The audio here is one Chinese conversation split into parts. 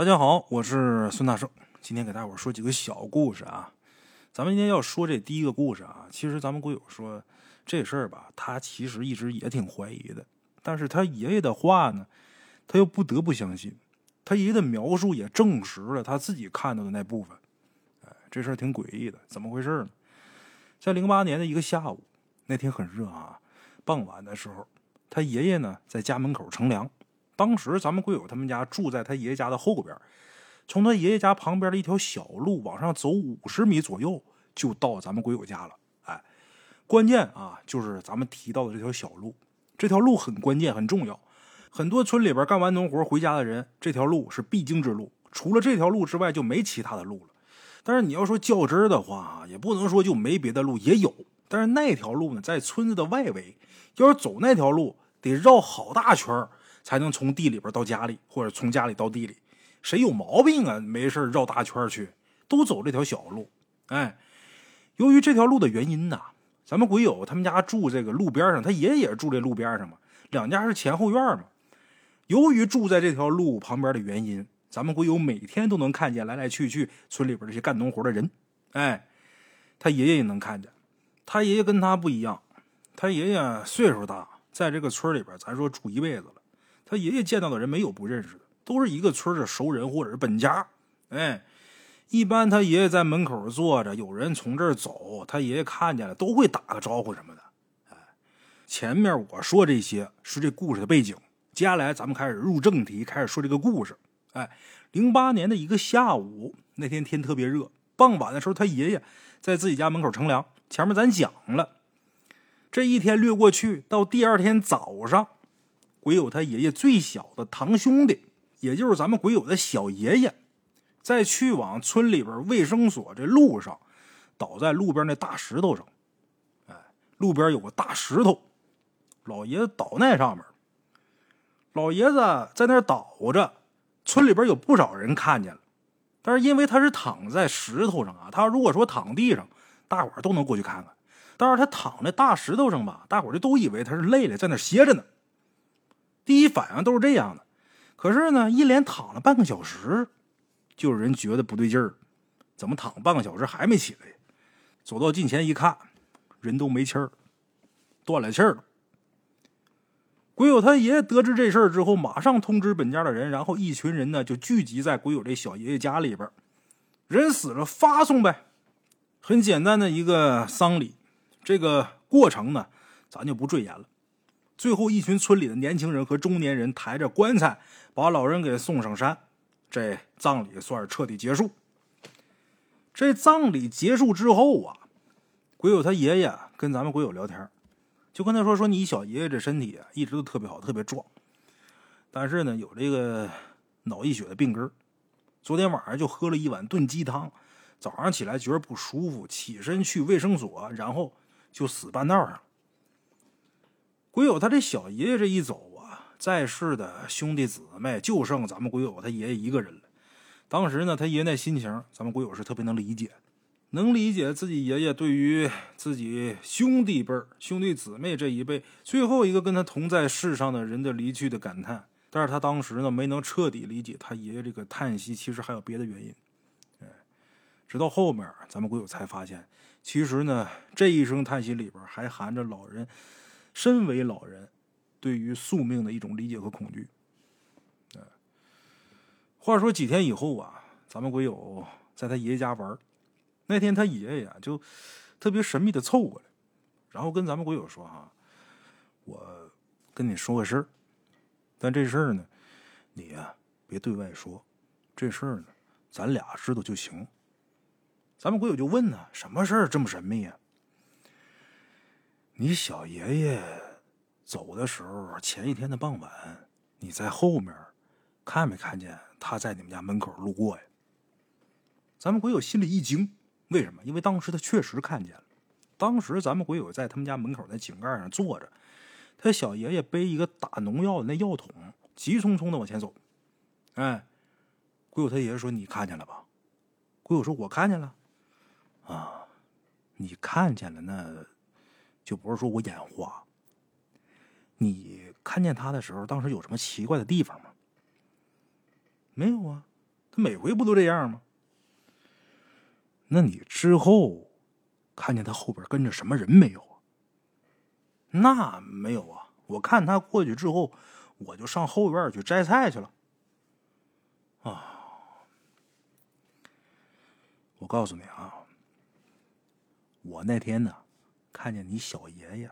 大家好，我是孙大圣，今天给大伙说几个小故事啊。咱们今天要说这第一个故事啊，其实咱们鬼友说这事儿吧，他其实一直也挺怀疑的，但是他爷爷的话呢，他又不得不相信。他爷爷的描述也证实了他自己看到的那部分。哎，这事儿挺诡异的，怎么回事呢？在零八年的一个下午，那天很热啊，傍晚的时候，他爷爷呢在家门口乘凉。当时咱们鬼友他们家住在他爷爷家的后边，从他爷爷家旁边的一条小路往上走五十米左右，就到咱们鬼友家了。哎，关键啊，就是咱们提到的这条小路，这条路很关键很重要。很多村里边干完农活回家的人，这条路是必经之路，除了这条路之外就没其他的路了。但是你要说较真的话，也不能说就没别的路，也有。但是那条路呢，在村子的外围，要是走那条路，得绕好大圈儿。才能从地里边到家里，或者从家里到地里，谁有毛病啊？没事绕大圈去，都走这条小路。哎，由于这条路的原因呢，咱们鬼友他们家住这个路边上，他爷爷也住这路边上嘛，两家是前后院嘛。由于住在这条路旁边的原因，咱们鬼友每天都能看见来来去去村里边这些干农活的人。哎，他爷爷也能看见，他爷爷跟他不一样，他爷爷岁数大，在这个村里边，咱说住一辈子了。他爷爷见到的人没有不认识的，都是一个村的熟人或者是本家。哎，一般他爷爷在门口坐着，有人从这儿走，他爷爷看见了都会打个招呼什么的。哎，前面我说这些是这故事的背景，接下来咱们开始入正题，开始说这个故事。哎，零八年的一个下午，那天天特别热，傍晚的时候，他爷爷在自己家门口乘凉。前面咱讲了，这一天略过去，到第二天早上。鬼友他爷爷最小的堂兄弟，也就是咱们鬼友的小爷爷，在去往村里边卫生所这路上，倒在路边那大石头上。哎，路边有个大石头，老爷子倒那上面。老爷子在那倒着，村里边有不少人看见了。但是因为他是躺在石头上啊，他如果说躺地上，大伙都能过去看看。但是他躺在大石头上吧，大伙就都以为他是累了，在那歇着呢。第一反应都是这样的，可是呢，一连躺了半个小时，就有人觉得不对劲儿，怎么躺半个小时还没起来？走到近前一看，人都没气儿，断了气儿了。鬼友他爷爷得知这事儿之后，马上通知本家的人，然后一群人呢就聚集在鬼友这小爷爷家里边，人死了发送呗，很简单的一个丧礼，这个过程呢，咱就不赘言了。最后，一群村里的年轻人和中年人抬着棺材，把老人给送上山，这葬礼算是彻底结束。这葬礼结束之后啊，鬼友他爷爷跟咱们鬼友聊天，就跟他说：“说你小爷爷这身体啊，一直都特别好，特别壮，但是呢，有这个脑溢血的病根昨天晚上就喝了一碗炖鸡汤，早上起来觉得不舒服，起身去卫生所，然后就死半道上了。”鬼友他这小爷爷这一走啊，在世的兄弟姊妹就剩咱们鬼友他爷爷一个人了。当时呢，他爷爷那心情，咱们鬼友是特别能理解，能理解自己爷爷对于自己兄弟辈兄弟姊妹这一辈最后一个跟他同在世上的人的离去的感叹。但是他当时呢，没能彻底理解他爷爷这个叹息，其实还有别的原因。直到后面，咱们鬼友才发现，其实呢，这一声叹息里边还含着老人。身为老人，对于宿命的一种理解和恐惧。话说几天以后啊，咱们鬼友在他爷爷家玩那天他爷爷啊就特别神秘的凑过来，然后跟咱们鬼友说：“哈，我跟你说个事儿，但这事儿呢，你呀别对外说。这事儿呢，咱俩知道就行。”咱们鬼友就问呢：“什么事儿这么神秘呀？”你小爷爷走的时候，前一天的傍晚，你在后面看没看见他在你们家门口路过呀？咱们鬼友心里一惊，为什么？因为当时他确实看见了。当时咱们鬼友在他们家门口那井盖上坐着，他小爷爷背一个打农药的那药桶，急匆匆的往前走。哎，鬼友他爷爷说：“你看见了吧？”鬼友说：“我看见了。”啊，你看见了那？就不是说我眼花。你看见他的时候，当时有什么奇怪的地方吗？没有啊，他每回不都这样吗？那你之后看见他后边跟着什么人没有啊？那没有啊，我看他过去之后，我就上后院去摘菜去了。啊，我告诉你啊，我那天呢，看见你小爷爷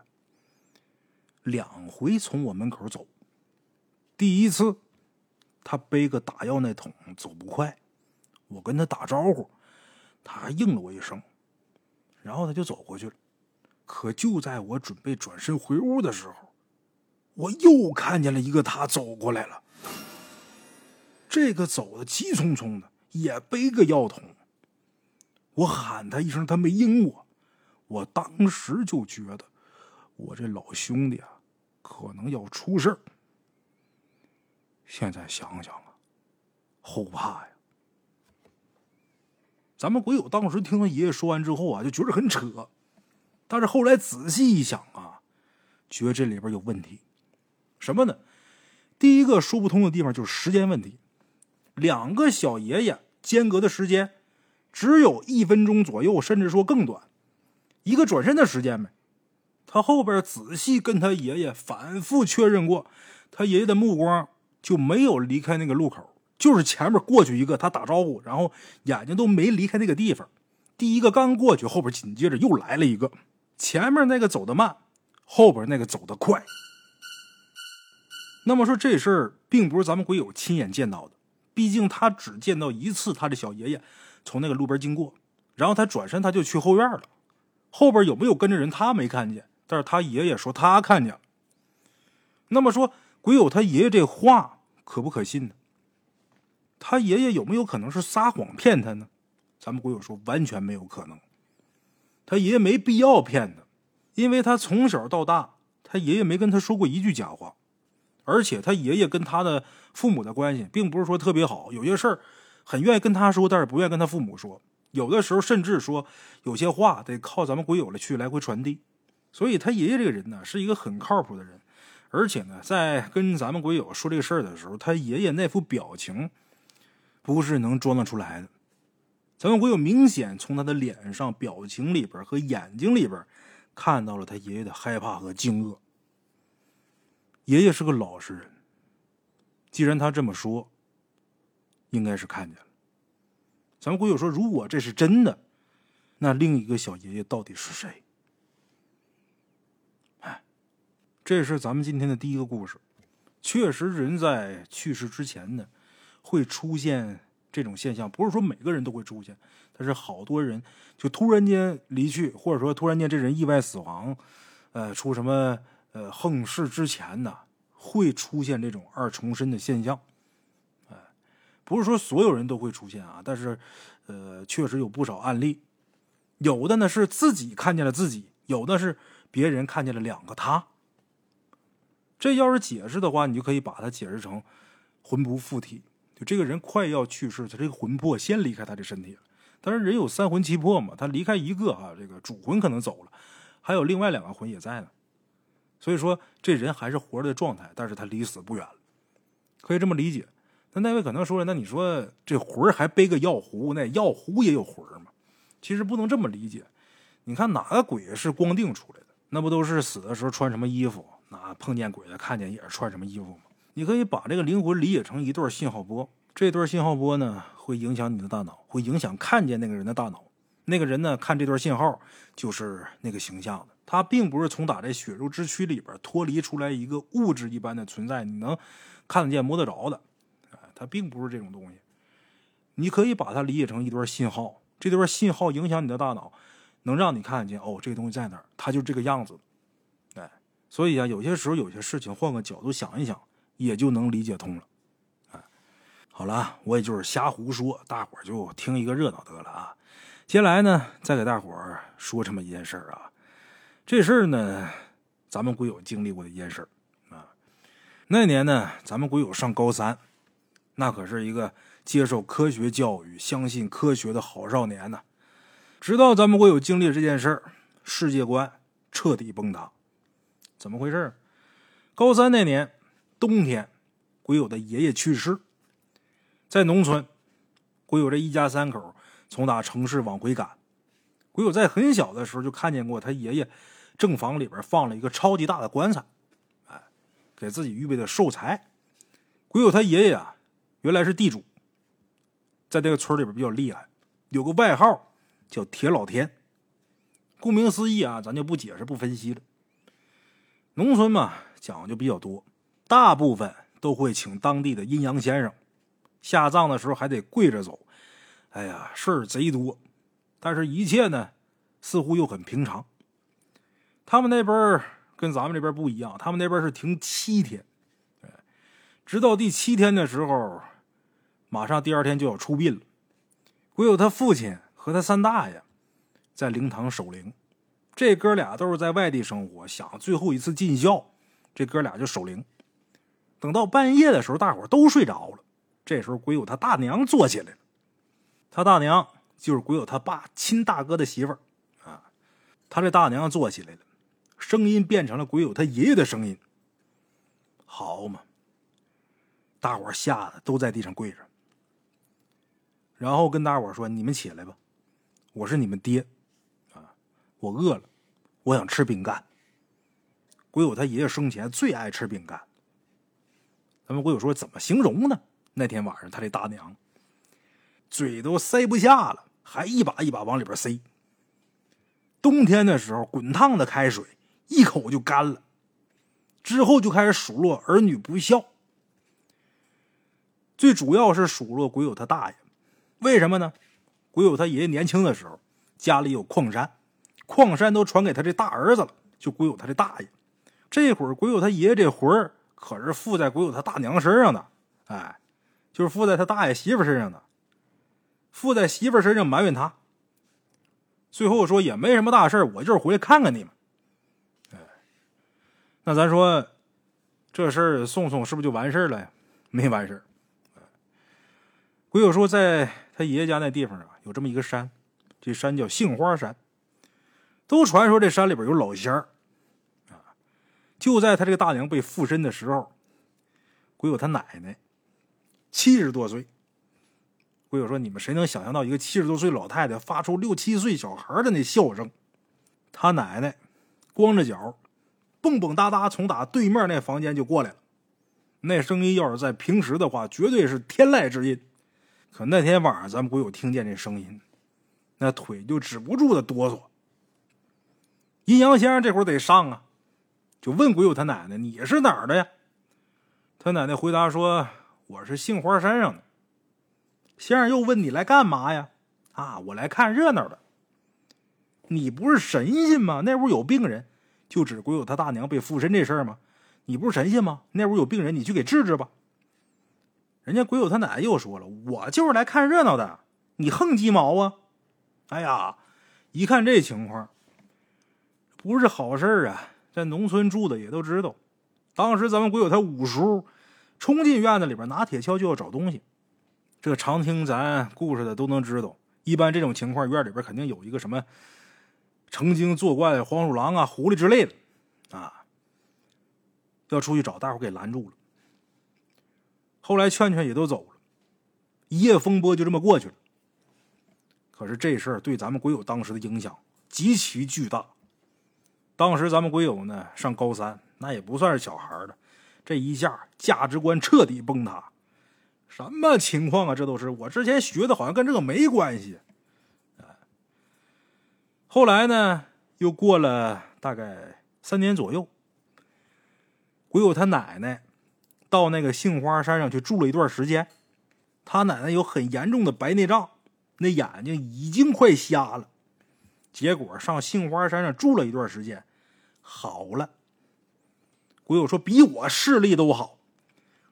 两回从我门口走。第一次，他背个打药那桶，走不快，我跟他打招呼。他还应了我一声，然后他就走过去了。可就在我准备转身回屋的时候，我又看见了一个他走过来了。这个走的急匆匆的，也背个药桶。我喊他一声，他没应我。我当时就觉得，我这老兄弟啊，可能要出事儿。现在想想啊，后怕呀。咱们鬼友当时听他爷爷说完之后啊，就觉得很扯，但是后来仔细一想啊，觉得这里边有问题。什么呢？第一个说不通的地方就是时间问题，两个小爷爷间隔的时间只有一分钟左右，甚至说更短，一个转身的时间呗。他后边仔细跟他爷爷反复确认过，他爷爷的目光就没有离开那个路口。就是前面过去一个，他打招呼，然后眼睛都没离开那个地方。第一个刚过去，后边紧接着又来了一个。前面那个走得慢，后边那个走得快。那么说这事儿并不是咱们鬼友亲眼见到的，毕竟他只见到一次他的小爷爷从那个路边经过，然后他转身他就去后院了。后边有没有跟着人他没看见，但是他爷爷说他看见了。那么说鬼友他爷爷这话可不可信呢？他爷爷有没有可能是撒谎骗他呢？咱们鬼友说完全没有可能。他爷爷没必要骗他，因为他从小到大，他爷爷没跟他说过一句假话，而且他爷爷跟他的父母的关系并不是说特别好，有些事儿很愿意跟他说，但是不愿意跟他父母说。有的时候甚至说有些话得靠咱们鬼友来去来回传递。所以他爷爷这个人呢，是一个很靠谱的人，而且呢，在跟咱们鬼友说这个事儿的时候，他爷爷那副表情。不是能装得出来的，咱们鬼友明显从他的脸上、表情里边和眼睛里边看到了他爷爷的害怕和惊愕。爷爷是个老实人，既然他这么说，应该是看见了。咱们鬼友说，如果这是真的，那另一个小爷爷到底是谁？哎，这是咱们今天的第一个故事。确实，人在去世之前呢。会出现这种现象，不是说每个人都会出现，但是好多人就突然间离去，或者说突然间这人意外死亡，呃，出什么呃横事之前呢，会出现这种二重身的现象。不是说所有人都会出现啊，但是呃，确实有不少案例，有的呢是自己看见了自己，有的是别人看见了两个他。这要是解释的话，你就可以把它解释成魂不附体。就这个人快要去世，他这个魂魄先离开他的身体了。但是，人有三魂七魄嘛，他离开一个啊，这个主魂可能走了，还有另外两个魂也在呢。所以说，这人还是活着的状态，但是他离死不远了，可以这么理解。那那位可能说了，那你说这魂儿还背个药壶，那药壶也有魂儿吗？其实不能这么理解。你看哪个鬼是光腚出来的？那不都是死的时候穿什么衣服？那碰见鬼了，看见也是穿什么衣服吗？你可以把这个灵魂理解成一段信号波，这段信号波呢会影响你的大脑，会影响看见那个人的大脑。那个人呢看这段信号就是那个形象的，他并不是从打这血肉之躯里边脱离出来一个物质一般的存在，你能看得见摸得着的，它，并不是这种东西。你可以把它理解成一段信号，这段信号影响你的大脑，能让你看见哦，这个东西在哪儿，它就这个样子，哎，所以啊，有些时候有些事情换个角度想一想。也就能理解通了，哎，好了，我也就是瞎胡说，大伙儿就听一个热闹得了啊。接下来呢，再给大伙儿说这么一件事儿啊。这事儿呢，咱们鬼友经历过的一件事儿啊。那年呢，咱们鬼友上高三，那可是一个接受科学教育、相信科学的好少年呢。直到咱们鬼友经历这件事儿，世界观彻底崩塌。怎么回事？高三那年。冬天，鬼友的爷爷去世，在农村，鬼友这一家三口从打城市往回赶。鬼友在很小的时候就看见过他爷爷正房里边放了一个超级大的棺材，哎，给自己预备的寿材。鬼友他爷爷啊，原来是地主，在这个村里边比较厉害，有个外号叫铁老天。顾名思义啊，咱就不解释不分析了。农村嘛，讲究比较多，大部分都会请当地的阴阳先生，下葬的时候还得跪着走。哎呀，事儿贼多，但是一切呢，似乎又很平常。他们那边跟咱们这边不一样，他们那边是停七天，直到第七天的时候，马上第二天就要出殡了。鬼有他父亲和他三大爷。在灵堂守灵，这哥俩都是在外地生活，想最后一次尽孝，这哥俩就守灵。等到半夜的时候，大伙都睡着了，这时候鬼友他大娘坐起来了。他大娘就是鬼友他爸亲大哥的媳妇儿啊。他这大娘坐起来了，声音变成了鬼友他爷爷的声音。好嘛，大伙吓得都在地上跪着，然后跟大伙说：“你们起来吧，我是你们爹。”啊我饿了，我想吃饼干。鬼友他爷爷生前最爱吃饼干。咱们鬼友说怎么形容呢？那天晚上他这大娘嘴都塞不下了，还一把一把往里边塞。冬天的时候，滚烫的开水一口就干了，之后就开始数落儿女不孝。最主要是数落鬼友他大爷，为什么呢？鬼友他爷爷年轻的时候家里有矿山。矿山都传给他这大儿子了，就鬼友他这大爷。这会儿鬼友他爷爷这魂儿可是附在鬼友他大娘身上的，哎，就是附在他大爷媳妇身上的，附在媳妇身上埋怨他。最后说也没什么大事我就是回来看看你们。哎，那咱说这事儿送送是不是就完事儿了呀？没完事儿。鬼友说在他爷爷家那地方啊，有这么一个山，这山叫杏花山。都传说这山里边有老仙儿，啊！就在他这个大娘被附身的时候，鬼友他奶奶七十多岁。鬼友说：“你们谁能想象到一个七十多岁老太太发出六七岁小孩的那笑声？”他奶奶光着脚，蹦蹦哒哒从打对面那房间就过来了。那声音要是在平时的话，绝对是天籁之音。可那天晚上，咱们鬼友听见这声音，那腿就止不住的哆嗦。阴阳先生这会儿得上啊，就问鬼友他奶奶：“你是哪儿的呀？”他奶奶回答说：“我是杏花山上的。”先生又问：“你来干嘛呀？”“啊，我来看热闹的。”“你不是神仙吗？那屋有病人，就指鬼友他大娘被附身这事儿吗？你不是神仙吗？那屋有病人，你去给治治吧。”人家鬼友他奶奶又说了：“我就是来看热闹的，你横鸡毛啊！”哎呀，一看这情况。不是好事啊！在农村住的也都知道，当时咱们鬼友他五叔冲进院子里边拿铁锹就要找东西。这常听咱故事的都能知道，一般这种情况院里边肯定有一个什么曾经作怪的黄鼠狼啊、狐狸之类的啊，要出去找，大伙给拦住了。后来劝劝也都走了，一夜风波就这么过去了。可是这事儿对咱们鬼友当时的影响极其巨大。当时咱们鬼友呢上高三，那也不算是小孩了，这一下价值观彻底崩塌。什么情况啊？这都是我之前学的，好像跟这个没关系。后来呢，又过了大概三年左右，鬼友他奶奶到那个杏花山上去住了一段时间。他奶奶有很严重的白内障，那眼睛已经快瞎了。结果上杏花山上住了一段时间。好了，鬼友说比我视力都好，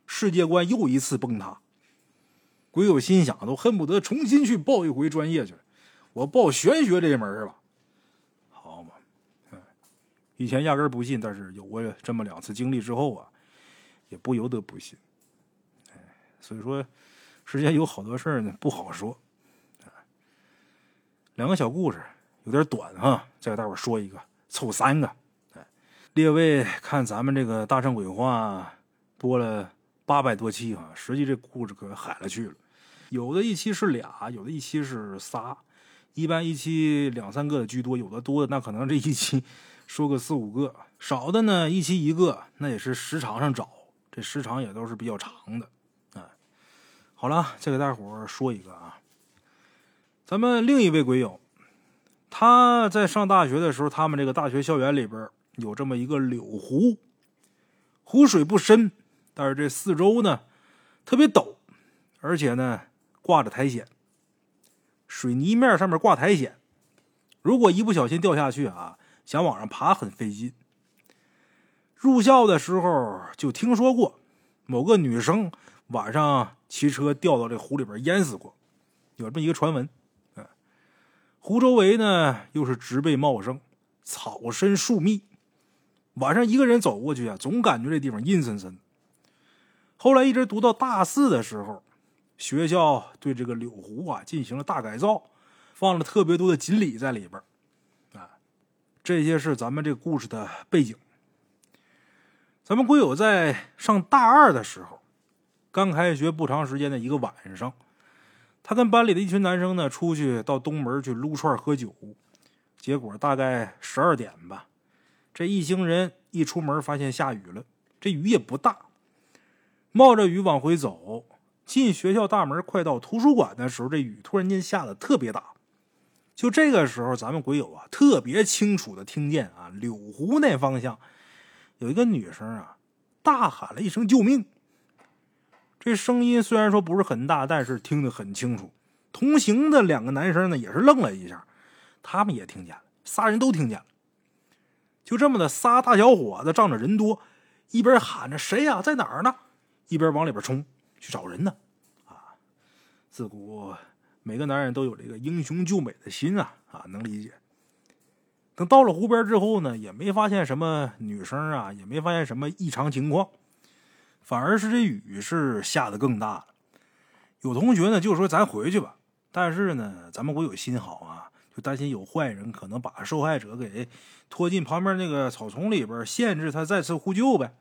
世界观又一次崩塌。鬼友心想，都恨不得重新去报一回专业去，我报玄学这门是吧？好嘛，以前压根不信，但是有过这么两次经历之后啊，也不由得不信。所以说，世间有好多事儿呢，不好说。两个小故事有点短哈，再给大伙说一个，凑三个。列位看咱们这个大圣鬼话播了八百多期啊，实际这故事可海了去了。有的一期是俩，有的一期是仨，一般一期两三个的居多，有的多的那可能这一期 说个四五个，少的呢一期一个，那也是时长上找，这时长也都是比较长的。哎，好了，再给大伙说一个啊，咱们另一位鬼友，他在上大学的时候，他们这个大学校园里边有这么一个柳湖，湖水不深，但是这四周呢特别陡，而且呢。挂着苔藓，水泥面上面挂苔藓，如果一不小心掉下去啊，想往上爬很费劲。入校的时候就听说过，某个女生晚上骑车掉到这湖里边淹死过，有这么一个传闻。嗯，湖周围呢又是植被茂盛，草深树密，晚上一个人走过去啊，总感觉这地方阴森森。后来一直读到大四的时候。学校对这个柳湖啊进行了大改造，放了特别多的锦鲤在里边啊，这些是咱们这故事的背景。咱们龟友在上大二的时候，刚开学不长时间的一个晚上，他跟班里的一群男生呢出去到东门去撸串喝酒，结果大概十二点吧，这一行人一出门发现下雨了，这雨也不大，冒着雨往回走。进学校大门，快到图书馆的时候，这雨突然间下的特别大。就这个时候，咱们鬼友啊，特别清楚的听见啊，柳湖那方向有一个女生啊，大喊了一声“救命”。这声音虽然说不是很大，但是听得很清楚。同行的两个男生呢，也是愣了一下，他们也听见了，仨人都听见了。就这么的，仨大小伙子仗着人多，一边喊着“谁呀，在哪儿呢”，一边往里边冲。去找人呢，啊！自古每个男人都有这个英雄救美的心啊，啊，能理解。等到了湖边之后呢，也没发现什么女生啊，也没发现什么异常情况，反而是这雨是下的更大了。有同学呢就说咱回去吧，但是呢，咱们国有心好啊，就担心有坏人可能把受害者给拖进旁边那个草丛里边，限制他再次呼救呗。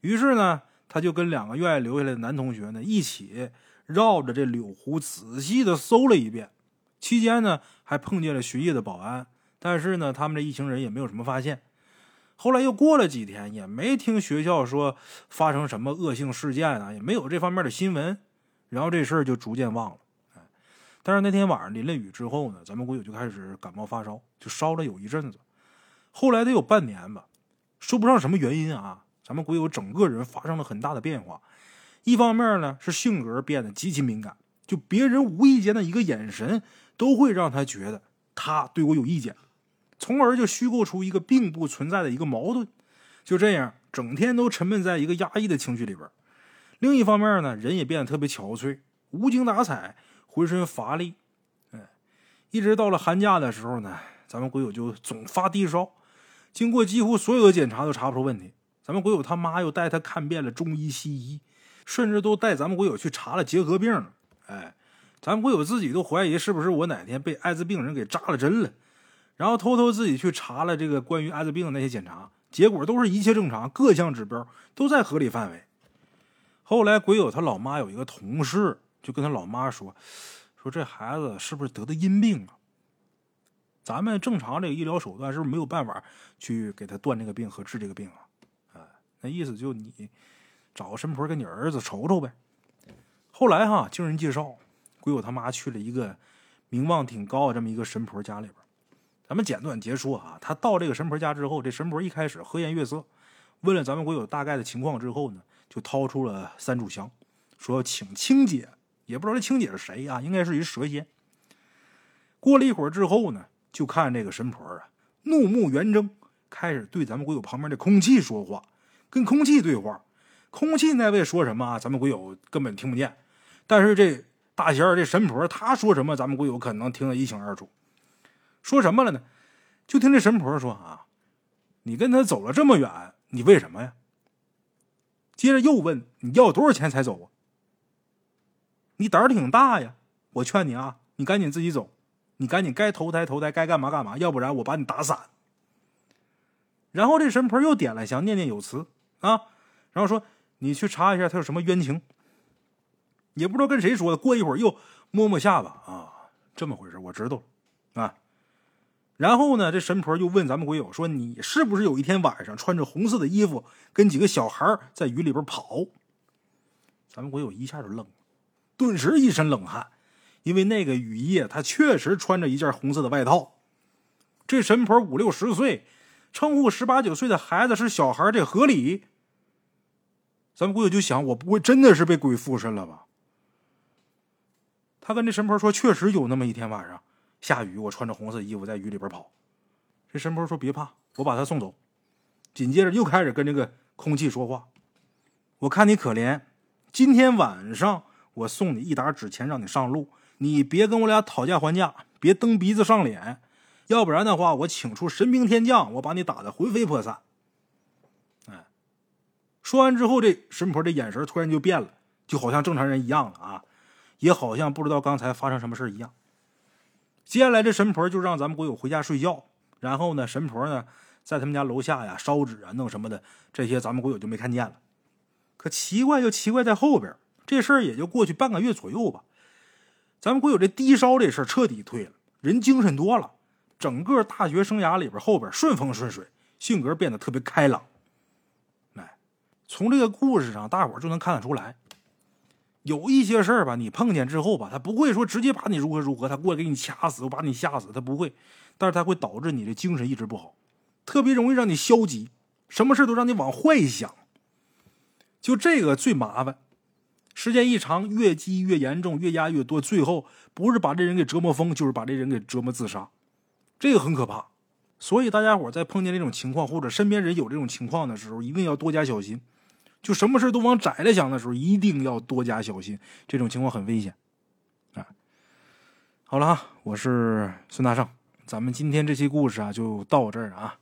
于是呢。他就跟两个愿意留下来的男同学呢，一起绕着这柳湖仔细的搜了一遍。期间呢，还碰见了巡夜的保安，但是呢，他们这一行人也没有什么发现。后来又过了几天，也没听学校说发生什么恶性事件啊，也没有这方面的新闻。然后这事儿就逐渐忘了。但是那天晚上淋了雨之后呢，咱们国友就开始感冒发烧，就烧了有一阵子。后来得有半年吧，说不上什么原因啊。咱们鬼友整个人发生了很大的变化，一方面呢是性格变得极其敏感，就别人无意间的一个眼神都会让他觉得他对我有意见，从而就虚构出一个并不存在的一个矛盾，就这样整天都沉闷在一个压抑的情绪里边。另一方面呢，人也变得特别憔悴，无精打采，浑身乏力。哎，一直到了寒假的时候呢，咱们鬼友就总发低烧，经过几乎所有的检查都查不出问题。咱们鬼友他妈又带他看遍了中医西医，甚至都带咱们鬼友去查了结核病。哎，咱们鬼友自己都怀疑是不是我哪天被艾滋病人给扎了针了，然后偷偷自己去查了这个关于艾滋病的那些检查，结果都是一切正常，各项指标都在合理范围。后来鬼友他老妈有一个同事就跟他老妈说：“说这孩子是不是得的阴病啊？咱们正常这个医疗手段是不是没有办法去给他断这个病和治这个病啊？”啊那意思就你找个神婆给你儿子瞅瞅呗。后来哈，经人介绍，鬼友他妈去了一个名望挺高的这么一个神婆家里边。咱们简短截说啊，他到这个神婆家之后，这神婆一开始和颜悦色，问了咱们鬼友大概的情况之后呢，就掏出了三炷香，说请青姐，也不知道这青姐是谁啊，应该是一蛇仙。过了一会儿之后呢，就看这个神婆啊，怒目圆睁，开始对咱们鬼友旁边的空气说话。跟空气对话，空气那位说什么啊？咱们鬼友根本听不见。但是这大仙这神婆他说什么，咱们鬼友可能听得一清二楚。说什么了呢？就听这神婆说啊：“你跟他走了这么远，你为什么呀？”接着又问：“你要多少钱才走啊？”你胆儿挺大呀！我劝你啊，你赶紧自己走，你赶紧该投胎投胎，该干嘛干嘛，要不然我把你打散。然后这神婆又点了香，念念有词啊，然后说：“你去查一下他有什么冤情。”也不知道跟谁说的。过一会儿又摸摸下巴啊，这么回事，我知道啊。然后呢，这神婆又问咱们鬼友说：“你是不是有一天晚上穿着红色的衣服，跟几个小孩在雨里边跑？”咱们鬼友一下就愣了，顿时一身冷汗，因为那个雨夜他确实穿着一件红色的外套。这神婆五六十岁，称呼十八九岁的孩子是小孩，这合理？咱们鬼友就想，我不会真的是被鬼附身了吧？他跟这神婆说，确实有那么一天晚上下雨，我穿着红色衣服在雨里边跑。这神婆说：“别怕，我把他送走。”紧接着又开始跟这个空气说话：“我看你可怜，今天晚上我送你一沓纸钱，让你上路。你别跟我俩讨价还价，别蹬鼻子上脸。”要不然的话，我请出神兵天将，我把你打得魂飞魄散。哎，说完之后，这神婆这眼神突然就变了，就好像正常人一样了啊，也好像不知道刚才发生什么事一样。接下来，这神婆就让咱们鬼友回家睡觉，然后呢，神婆呢在他们家楼下呀烧纸啊，弄什么的，这些咱们鬼友就没看见了。可奇怪就奇怪在后边，这事儿也就过去半个月左右吧，咱们鬼友这低烧这事儿彻底退了，人精神多了。整个大学生涯里边，后边顺风顺水，性格变得特别开朗。哎，从这个故事上，大伙就能看得出来，有一些事儿吧，你碰见之后吧，他不会说直接把你如何如何，他过来给你掐死，把你吓死，他不会，但是他会导致你的精神一直不好，特别容易让你消极，什么事都让你往坏想。就这个最麻烦，时间一长，越积越严重，越压越多，最后不是把这人给折磨疯，就是把这人给折磨自杀。这个很可怕，所以大家伙在碰见这种情况，或者身边人有这种情况的时候，一定要多加小心。就什么事都往窄了想的时候，一定要多加小心。这种情况很危险啊！好了哈，我是孙大圣，咱们今天这期故事啊就到这儿啊。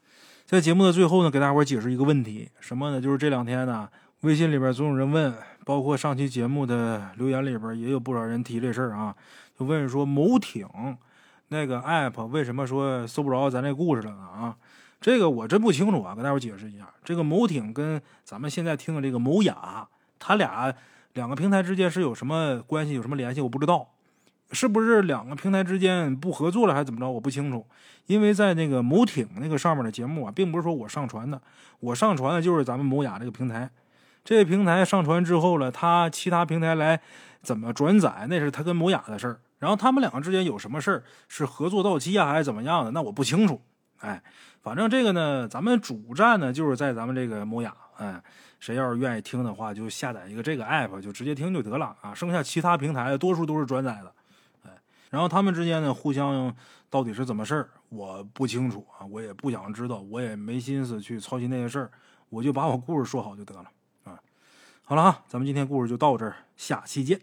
在节目的最后呢，给大伙解释一个问题，什么呢？就是这两天呢，微信里边总有人问，包括上期节目的留言里边也有不少人提这事儿啊，就问说某艇。那个 app 为什么说搜不着咱这故事了呢？啊，这个我真不清楚啊，跟大伙解释一下。这个某挺跟咱们现在听的这个某雅，他俩两个平台之间是有什么关系，有什么联系？我不知道，是不是两个平台之间不合作了，还是怎么着？我不清楚。因为在那个某挺那个上面的节目啊，并不是说我上传的，我上传的就是咱们某雅这个平台。这个平台上传之后了，他其他平台来怎么转载，那是他跟某雅的事儿。然后他们两个之间有什么事儿是合作到期啊，还是怎么样的？那我不清楚。哎，反正这个呢，咱们主站呢就是在咱们这个某雅。哎，谁要是愿意听的话，就下载一个这个 app，就直接听就得了啊。剩下其他平台多数都是转载的。哎，然后他们之间呢互相到底是怎么事儿，我不清楚啊，我也不想知道，我也没心思去操心那些事儿，我就把我故事说好就得了啊。好了啊，咱们今天故事就到这儿，下期见。